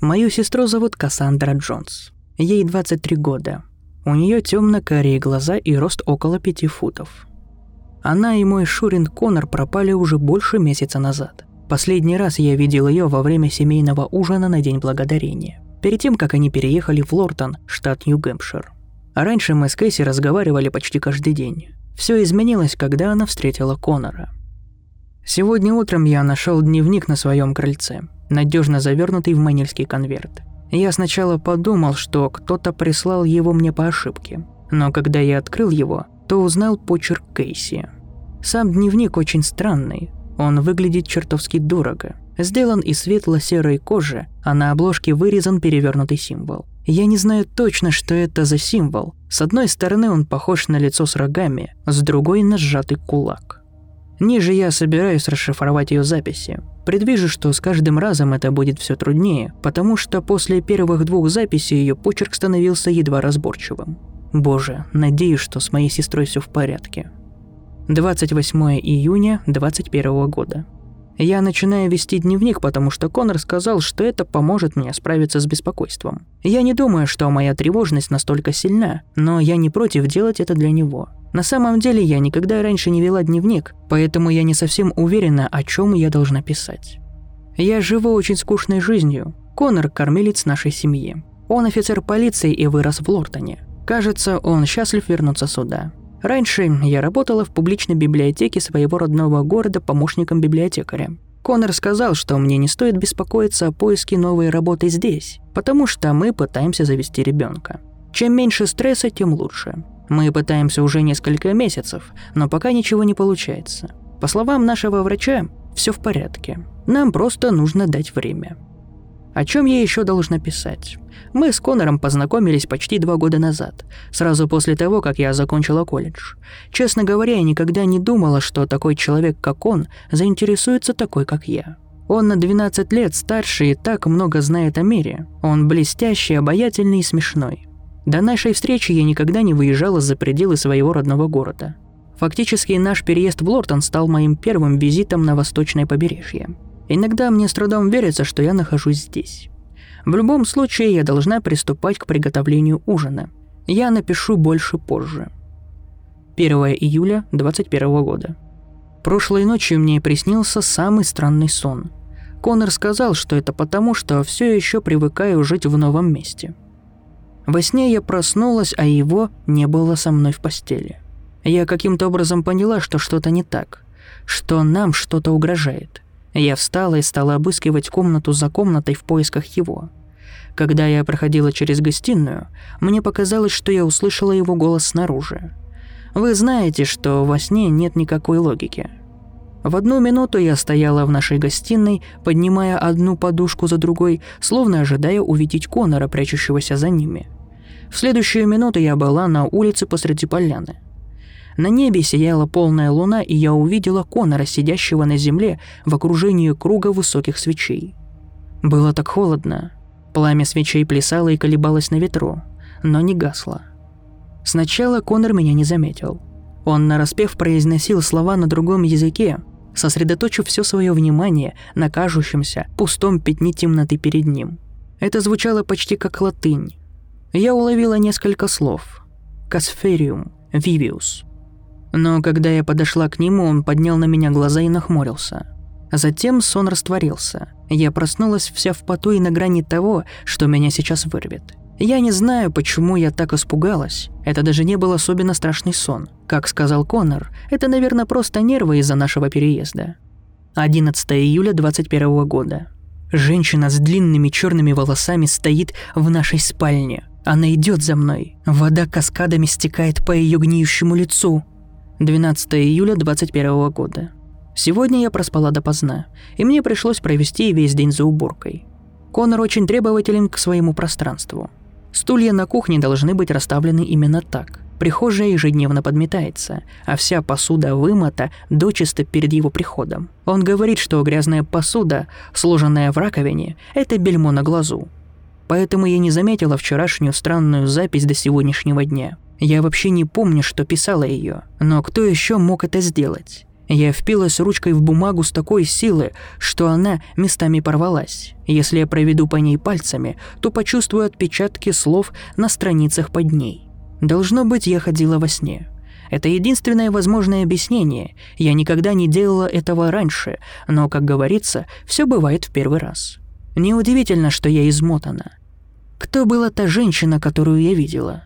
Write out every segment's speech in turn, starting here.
Мою сестру зовут Кассандра Джонс. Ей 23 года. У нее темно-карие глаза и рост около 5 футов. Она и мой Шурин Конор пропали уже больше месяца назад. Последний раз я видел ее во время семейного ужина на День Благодарения, перед тем, как они переехали в Лортон, штат Нью-Гэмпшир. А раньше мы с Кэсси разговаривали почти каждый день. Все изменилось, когда она встретила Конора. Сегодня утром я нашел дневник на своем крыльце, надежно завернутый в манильский конверт. Я сначала подумал, что кто-то прислал его мне по ошибке, но когда я открыл его, то узнал почерк Кейси. Сам дневник очень странный, он выглядит чертовски дорого. Сделан из светло-серой кожи, а на обложке вырезан перевернутый символ. Я не знаю точно, что это за символ. С одной стороны он похож на лицо с рогами, с другой на сжатый кулак. Ниже я собираюсь расшифровать ее записи. Предвижу, что с каждым разом это будет все труднее, потому что после первых двух записей ее почерк становился едва разборчивым. Боже, надеюсь, что с моей сестрой все в порядке. 28 июня 2021 года. Я начинаю вести дневник, потому что Конор сказал, что это поможет мне справиться с беспокойством. Я не думаю, что моя тревожность настолько сильна, но я не против делать это для него. На самом деле я никогда раньше не вела дневник, поэтому я не совсем уверена, о чем я должна писать. Я живу очень скучной жизнью. Конор – кормилец нашей семьи. Он офицер полиции и вырос в Лортоне. Кажется, он счастлив вернуться сюда. Раньше я работала в публичной библиотеке своего родного города помощником библиотекаря. Конор сказал, что мне не стоит беспокоиться о поиске новой работы здесь, потому что мы пытаемся завести ребенка. Чем меньше стресса, тем лучше. Мы пытаемся уже несколько месяцев, но пока ничего не получается. По словам нашего врача, все в порядке. Нам просто нужно дать время. О чем я еще должна писать? Мы с Конором познакомились почти два года назад, сразу после того, как я закончила колледж. Честно говоря, я никогда не думала, что такой человек, как он, заинтересуется такой, как я. Он на 12 лет старше и так много знает о мире. Он блестящий, обаятельный и смешной. До нашей встречи я никогда не выезжала за пределы своего родного города. Фактически наш переезд в Лортон стал моим первым визитом на восточное побережье. Иногда мне с трудом верится, что я нахожусь здесь. В любом случае, я должна приступать к приготовлению ужина. Я напишу больше позже. 1 июля 2021 года. Прошлой ночью мне приснился самый странный сон. Конор сказал, что это потому, что все еще привыкаю жить в новом месте. Во сне я проснулась, а его не было со мной в постели. Я каким-то образом поняла, что что-то не так, что нам что-то угрожает – я встала и стала обыскивать комнату за комнатой в поисках его. Когда я проходила через гостиную, мне показалось, что я услышала его голос снаружи. Вы знаете, что во сне нет никакой логики. В одну минуту я стояла в нашей гостиной, поднимая одну подушку за другой, словно ожидая увидеть Конора, прячущегося за ними. В следующую минуту я была на улице посреди поляны – на небе сияла полная луна, и я увидела Конора, сидящего на земле в окружении круга высоких свечей. Было так холодно. Пламя свечей плясало и колебалось на ветру, но не гасло. Сначала Конор меня не заметил. Он нараспев произносил слова на другом языке, сосредоточив все свое внимание на кажущемся пустом пятне темноты перед ним. Это звучало почти как латынь. Я уловила несколько слов. «Касфериум», «Вивиус», но когда я подошла к нему, он поднял на меня глаза и нахмурился. Затем сон растворился. Я проснулась вся в поту и на грани того, что меня сейчас вырвет. Я не знаю, почему я так испугалась. Это даже не был особенно страшный сон. Как сказал Конор, это, наверное, просто нервы из-за нашего переезда. 11 июля 21 года. Женщина с длинными черными волосами стоит в нашей спальне. Она идет за мной. Вода каскадами стекает по ее гниющему лицу. 12 июля 2021 года. Сегодня я проспала допоздна, и мне пришлось провести весь день за уборкой. Конор очень требователен к своему пространству. Стулья на кухне должны быть расставлены именно так. Прихожая ежедневно подметается, а вся посуда вымыта дочисто перед его приходом. Он говорит, что грязная посуда, сложенная в раковине, это бельмо на глазу. Поэтому я не заметила вчерашнюю странную запись до сегодняшнего дня – я вообще не помню, что писала ее, но кто еще мог это сделать? Я впилась ручкой в бумагу с такой силы, что она местами порвалась. Если я проведу по ней пальцами, то почувствую отпечатки слов на страницах под ней. Должно быть, я ходила во сне. Это единственное возможное объяснение. Я никогда не делала этого раньше, но, как говорится, все бывает в первый раз. Неудивительно, что я измотана. Кто была та женщина, которую я видела?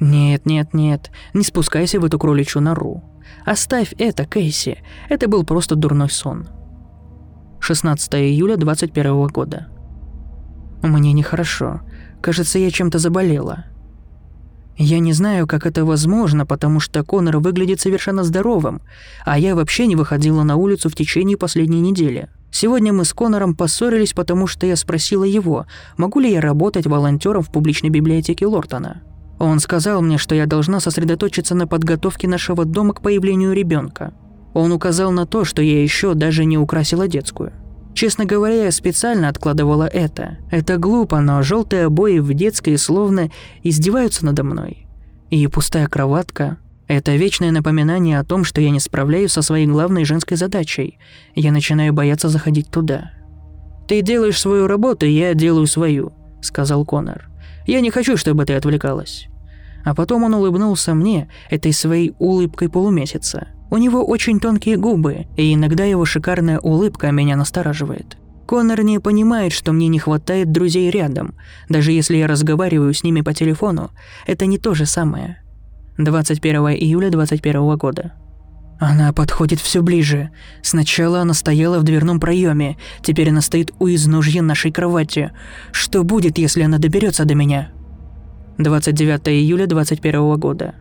Нет, нет, нет, не спускайся в эту кроличью нору. Оставь это, Кейси. Это был просто дурной сон. 16 июля 21 года. Мне нехорошо. Кажется, я чем-то заболела. Я не знаю, как это возможно, потому что Конор выглядит совершенно здоровым, а я вообще не выходила на улицу в течение последней недели. Сегодня мы с Конором поссорились, потому что я спросила его, могу ли я работать волонтером в публичной библиотеке Лортона. Он сказал мне, что я должна сосредоточиться на подготовке нашего дома к появлению ребенка. Он указал на то, что я еще даже не украсила детскую. Честно говоря, я специально откладывала это. Это глупо, но желтые обои в детской словно издеваются надо мной. И пустая кроватка – это вечное напоминание о том, что я не справляюсь со своей главной женской задачей. Я начинаю бояться заходить туда. «Ты делаешь свою работу, я делаю свою», – сказал Конор. Я не хочу, чтобы ты отвлекалась». А потом он улыбнулся мне этой своей улыбкой полумесяца. У него очень тонкие губы, и иногда его шикарная улыбка меня настораживает. Конор не понимает, что мне не хватает друзей рядом. Даже если я разговариваю с ними по телефону, это не то же самое. 21 июля 21 года. Она подходит все ближе. Сначала она стояла в дверном проеме, теперь она стоит у изножья нашей кровати. Что будет, если она доберется до меня? 29 июля 21 года.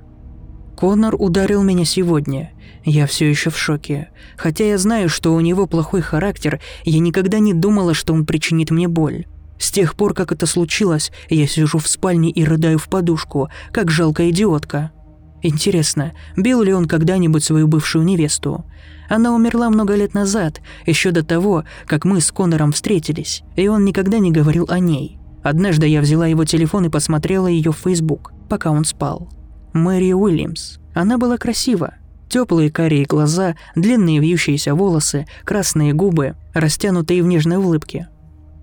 Конор ударил меня сегодня. Я все еще в шоке. Хотя я знаю, что у него плохой характер, я никогда не думала, что он причинит мне боль. С тех пор, как это случилось, я сижу в спальне и рыдаю в подушку, как жалкая идиотка. Интересно, бил ли он когда-нибудь свою бывшую невесту? Она умерла много лет назад, еще до того, как мы с Конором встретились, и он никогда не говорил о ней. Однажды я взяла его телефон и посмотрела ее в Facebook, пока он спал. Мэри Уильямс. Она была красива. Теплые карие глаза, длинные вьющиеся волосы, красные губы, растянутые в нежной улыбке –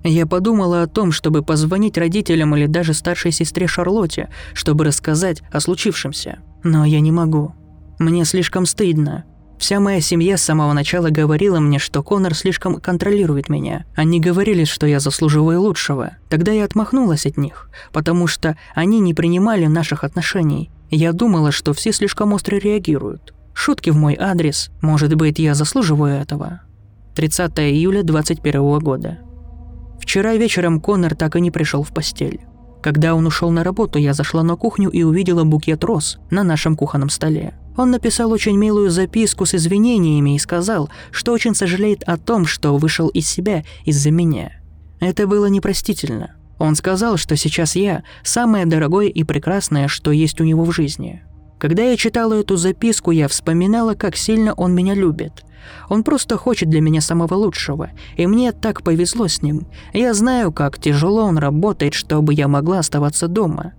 я подумала о том, чтобы позвонить родителям или даже старшей сестре Шарлотте, чтобы рассказать о случившемся. Но я не могу. Мне слишком стыдно. Вся моя семья с самого начала говорила мне, что Конор слишком контролирует меня. Они говорили, что я заслуживаю лучшего. Тогда я отмахнулась от них, потому что они не принимали наших отношений. Я думала, что все слишком остро реагируют. Шутки в мой адрес. Может быть, я заслуживаю этого. 30 июля 2021 года. Вчера вечером Конор так и не пришел в постель. Когда он ушел на работу, я зашла на кухню и увидела букет роз на нашем кухонном столе. Он написал очень милую записку с извинениями и сказал, что очень сожалеет о том, что вышел из себя из-за меня. Это было непростительно. Он сказал, что сейчас я – самое дорогое и прекрасное, что есть у него в жизни. Когда я читала эту записку, я вспоминала, как сильно он меня любит – он просто хочет для меня самого лучшего, и мне так повезло с ним. Я знаю, как тяжело он работает, чтобы я могла оставаться дома.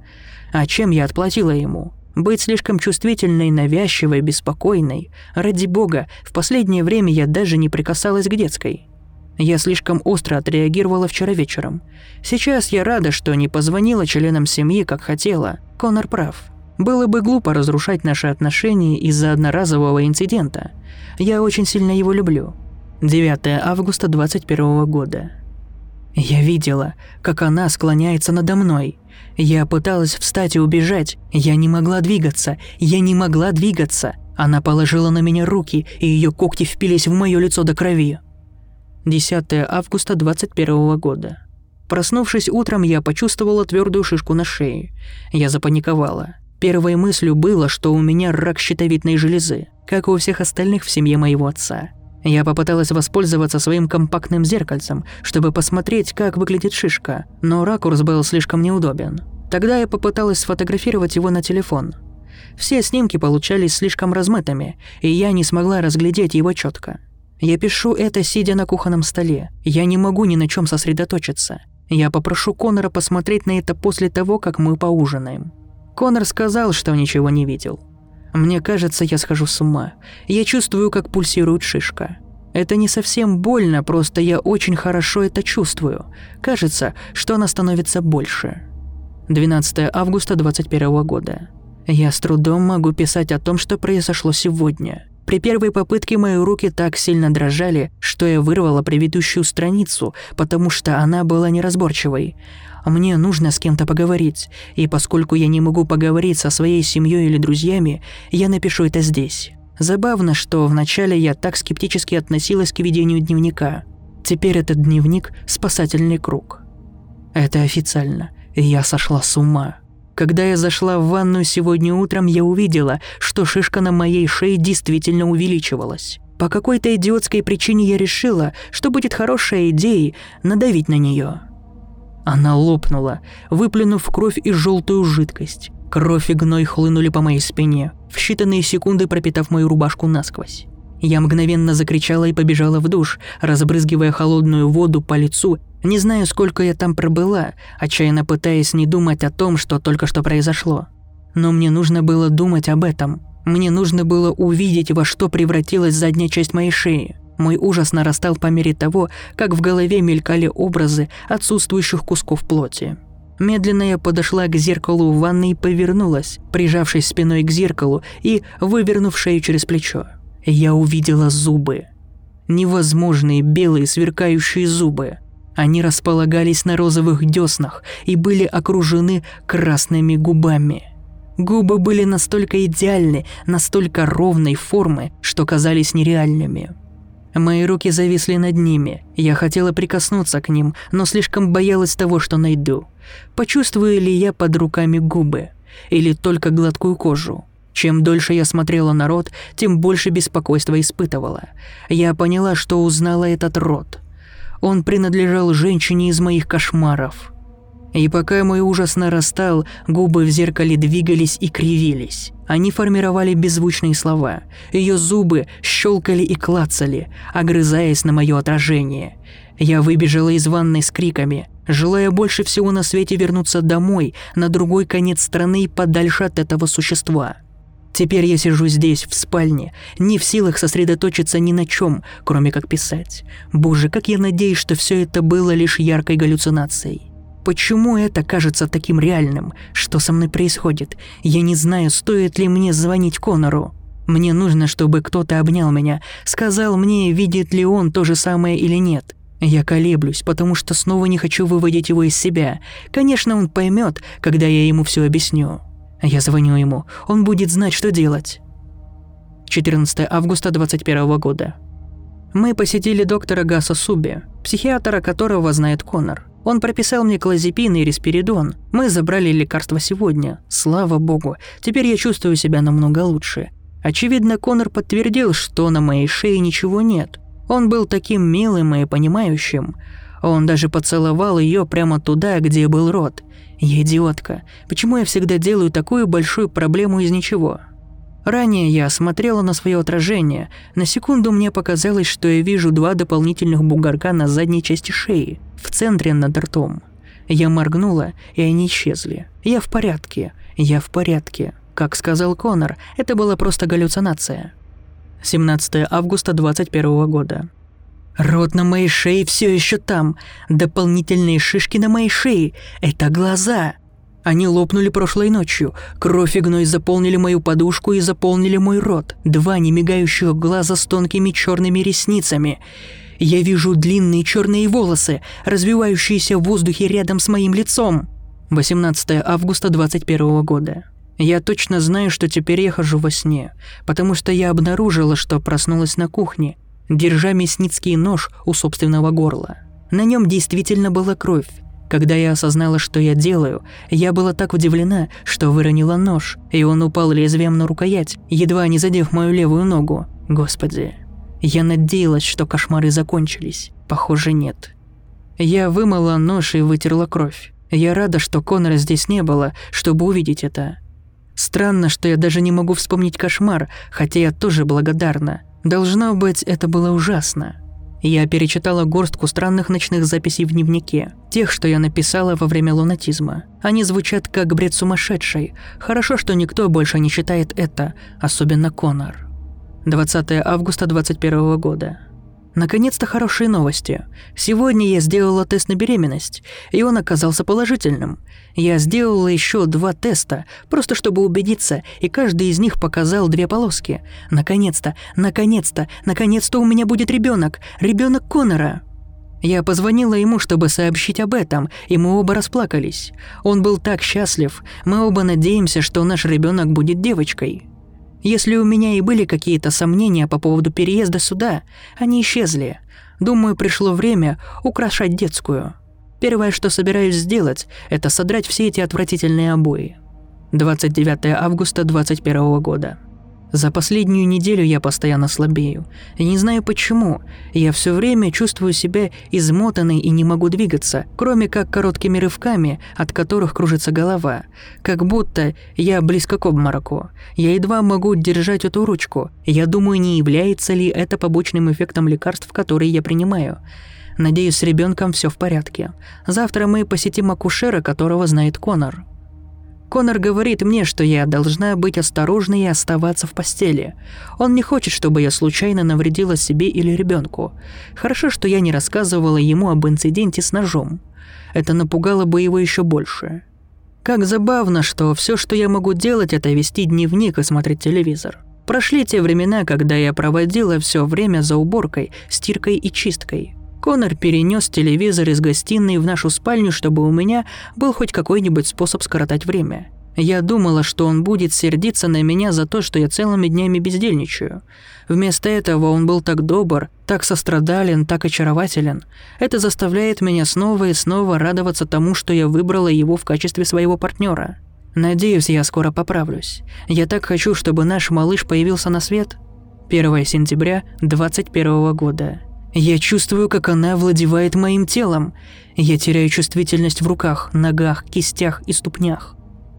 А чем я отплатила ему? Быть слишком чувствительной, навязчивой, беспокойной. Ради бога, в последнее время я даже не прикасалась к детской. Я слишком остро отреагировала вчера вечером. Сейчас я рада, что не позвонила членам семьи, как хотела. Конор прав. Было бы глупо разрушать наши отношения из-за одноразового инцидента. Я очень сильно его люблю. 9 августа 21 года. Я видела, как она склоняется надо мной. Я пыталась встать и убежать. Я не могла двигаться. Я не могла двигаться. Она положила на меня руки, и ее когти впились в мое лицо до крови. 10 августа 21 года. Проснувшись утром, я почувствовала твердую шишку на шее. Я запаниковала. Первой мыслью было, что у меня рак щитовидной железы, как и у всех остальных в семье моего отца. Я попыталась воспользоваться своим компактным зеркальцем, чтобы посмотреть, как выглядит шишка, но ракурс был слишком неудобен. Тогда я попыталась сфотографировать его на телефон. Все снимки получались слишком размытыми, и я не смогла разглядеть его четко. Я пишу это, сидя на кухонном столе. Я не могу ни на чем сосредоточиться. Я попрошу Конора посмотреть на это после того, как мы поужинаем. Конор сказал, что ничего не видел. Мне кажется, я схожу с ума. Я чувствую, как пульсирует шишка. Это не совсем больно, просто я очень хорошо это чувствую. Кажется, что она становится больше. 12 августа 21 года. Я с трудом могу писать о том, что произошло сегодня. При первой попытке мои руки так сильно дрожали, что я вырвала предыдущую страницу, потому что она была неразборчивой. Мне нужно с кем-то поговорить, и поскольку я не могу поговорить со своей семьей или друзьями, я напишу это здесь. Забавно, что вначале я так скептически относилась к ведению дневника. Теперь этот дневник – спасательный круг. Это официально. Я сошла с ума. Когда я зашла в ванную сегодня утром, я увидела, что шишка на моей шее действительно увеличивалась. По какой-то идиотской причине я решила, что будет хорошей идеей надавить на нее. Она лопнула, выплюнув кровь и желтую жидкость. Кровь и гной хлынули по моей спине, в считанные секунды пропитав мою рубашку насквозь. Я мгновенно закричала и побежала в душ, разбрызгивая холодную воду по лицу. Не знаю, сколько я там пробыла, отчаянно пытаясь не думать о том, что только что произошло. Но мне нужно было думать об этом. Мне нужно было увидеть, во что превратилась задняя часть моей шеи. Мой ужас нарастал по мере того, как в голове мелькали образы отсутствующих кусков плоти. Медленно я подошла к зеркалу в ванной и повернулась, прижавшись спиной к зеркалу и вывернув шею через плечо. Я увидела зубы. Невозможные белые сверкающие зубы. Они располагались на розовых деснах и были окружены красными губами. Губы были настолько идеальны, настолько ровной формы, что казались нереальными. Мои руки зависли над ними. Я хотела прикоснуться к ним, но слишком боялась того, что найду. Почувствую ли я под руками губы? Или только гладкую кожу? Чем дольше я смотрела на рот, тем больше беспокойства испытывала. Я поняла, что узнала этот рот. Он принадлежал женщине из моих кошмаров. И пока мой ужас нарастал, губы в зеркале двигались и кривились. Они формировали беззвучные слова. Ее зубы щелкали и клацали, огрызаясь на мое отражение. Я выбежала из ванной с криками, желая больше всего на свете вернуться домой, на другой конец страны, подальше от этого существа. Теперь я сижу здесь, в спальне, не в силах сосредоточиться ни на чем, кроме как писать. Боже, как я надеюсь, что все это было лишь яркой галлюцинацией. Почему это кажется таким реальным? Что со мной происходит? Я не знаю, стоит ли мне звонить Конору. Мне нужно, чтобы кто-то обнял меня, сказал мне, видит ли он то же самое или нет. Я колеблюсь, потому что снова не хочу выводить его из себя. Конечно, он поймет, когда я ему все объясню. Я звоню ему, он будет знать, что делать. 14 августа 2021 года. Мы посетили доктора Гаса Суби, психиатра которого знает Конор. Он прописал мне клозепин и респиридон. Мы забрали лекарства сегодня. Слава богу, теперь я чувствую себя намного лучше. Очевидно, Конор подтвердил, что на моей шее ничего нет. Он был таким милым и понимающим. Он даже поцеловал ее прямо туда, где был рот. Я идиотка. Почему я всегда делаю такую большую проблему из ничего? Ранее я смотрела на свое отражение. На секунду мне показалось, что я вижу два дополнительных бугорка на задней части шеи, в центре над ртом. Я моргнула, и они исчезли. Я в порядке. Я в порядке. Как сказал Конор, это была просто галлюцинация. 17 августа 2021 года. Рот на моей шее все еще там. Дополнительные шишки на моей шее. Это глаза. Они лопнули прошлой ночью. Кровь и гной заполнили мою подушку и заполнили мой рот. Два немигающих глаза с тонкими черными ресницами. Я вижу длинные черные волосы, развивающиеся в воздухе рядом с моим лицом. 18 августа 2021 года. Я точно знаю, что теперь я хожу во сне, потому что я обнаружила, что проснулась на кухне, держа мясницкий нож у собственного горла. На нем действительно была кровь. Когда я осознала, что я делаю, я была так удивлена, что выронила нож, и он упал лезвием на рукоять, едва не задев мою левую ногу. Господи. Я надеялась, что кошмары закончились. Похоже, нет. Я вымыла нож и вытерла кровь. Я рада, что Конора здесь не было, чтобы увидеть это. Странно, что я даже не могу вспомнить кошмар, хотя я тоже благодарна. Должно быть, это было ужасно. Я перечитала горстку странных ночных записей в дневнике, тех, что я написала во время лунатизма. Они звучат как бред сумасшедший. Хорошо, что никто больше не читает это, особенно Конор. 20 августа 21 года. Наконец-то хорошие новости. Сегодня я сделала тест на беременность, и он оказался положительным. Я сделала еще два теста, просто чтобы убедиться, и каждый из них показал две полоски. Наконец-то, наконец-то, наконец-то у меня будет ребенок, ребенок Конора. Я позвонила ему, чтобы сообщить об этом, и мы оба расплакались. Он был так счастлив, мы оба надеемся, что наш ребенок будет девочкой. Если у меня и были какие-то сомнения по поводу переезда сюда, они исчезли. Думаю, пришло время украшать детскую. Первое, что собираюсь сделать, это содрать все эти отвратительные обои. 29 августа 2021 года. За последнюю неделю я постоянно слабею. И не знаю почему. Я все время чувствую себя измотанной и не могу двигаться, кроме как короткими рывками, от которых кружится голова. Как будто я близко к обмороку. Я едва могу держать эту ручку. Я думаю, не является ли это побочным эффектом лекарств, которые я принимаю. Надеюсь, с ребенком все в порядке. Завтра мы посетим акушера, которого знает Конор. Конор говорит мне, что я должна быть осторожной и оставаться в постели. Он не хочет, чтобы я случайно навредила себе или ребенку. Хорошо, что я не рассказывала ему об инциденте с ножом. Это напугало бы его еще больше. Как забавно, что все, что я могу делать, это вести дневник и смотреть телевизор. Прошли те времена, когда я проводила все время за уборкой, стиркой и чисткой. Конор перенес телевизор из гостиной в нашу спальню, чтобы у меня был хоть какой-нибудь способ скоротать время. Я думала, что он будет сердиться на меня за то, что я целыми днями бездельничаю. Вместо этого он был так добр, так сострадален, так очарователен. Это заставляет меня снова и снова радоваться тому, что я выбрала его в качестве своего партнера. Надеюсь, я скоро поправлюсь. Я так хочу, чтобы наш малыш появился на свет. 1 сентября 2021 года. Я чувствую, как она владевает моим телом. Я теряю чувствительность в руках, ногах, кистях и ступнях.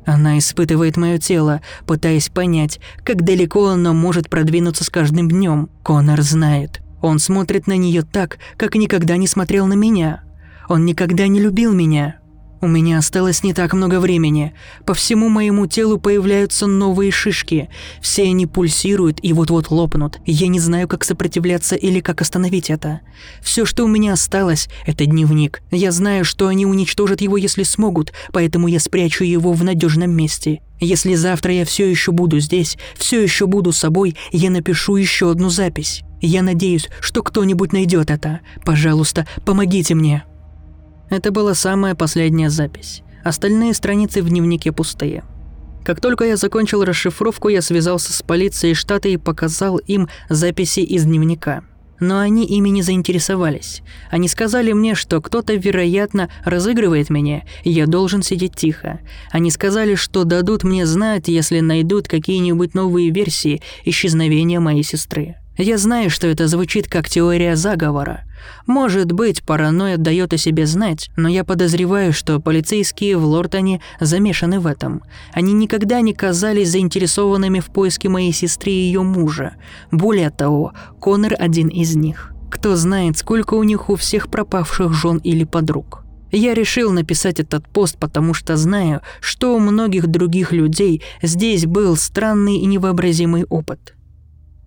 Она испытывает мое тело, пытаясь понять, как далеко оно может продвинуться с каждым днем. Конор знает. Он смотрит на нее так, как никогда не смотрел на меня. Он никогда не любил меня. У меня осталось не так много времени. По всему моему телу появляются новые шишки. Все они пульсируют и вот-вот лопнут. Я не знаю, как сопротивляться или как остановить это. Все, что у меня осталось, это дневник. Я знаю, что они уничтожат его, если смогут, поэтому я спрячу его в надежном месте. Если завтра я все еще буду здесь, все еще буду собой, я напишу еще одну запись. Я надеюсь, что кто-нибудь найдет это. Пожалуйста, помогите мне. Это была самая последняя запись. Остальные страницы в дневнике пустые. Как только я закончил расшифровку, я связался с полицией штата и показал им записи из дневника. Но они ими не заинтересовались. Они сказали мне, что кто-то, вероятно, разыгрывает меня, и я должен сидеть тихо. Они сказали, что дадут мне знать, если найдут какие-нибудь новые версии исчезновения моей сестры. Я знаю, что это звучит как теория заговора. Может быть, паранойя дает о себе знать, но я подозреваю, что полицейские в Лортоне замешаны в этом. Они никогда не казались заинтересованными в поиске моей сестры и ее мужа. Более того, Конор один из них. Кто знает, сколько у них у всех пропавших жен или подруг. Я решил написать этот пост, потому что знаю, что у многих других людей здесь был странный и невообразимый опыт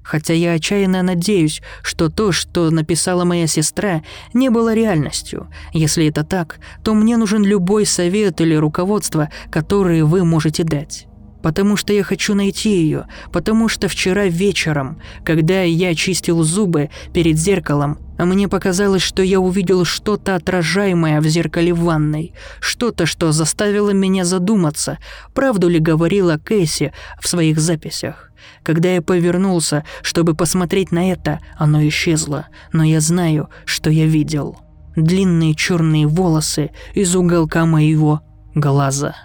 хотя я отчаянно надеюсь, что то, что написала моя сестра, не было реальностью. Если это так, то мне нужен любой совет или руководство, которые вы можете дать. Потому что я хочу найти ее, потому что вчера вечером, когда я чистил зубы перед зеркалом, мне показалось, что я увидел что-то отражаемое в зеркале в ванной, что-то, что заставило меня задуматься, правду ли говорила Кэсси в своих записях. Когда я повернулся, чтобы посмотреть на это, оно исчезло, но я знаю, что я видел. Длинные черные волосы из уголка моего глаза.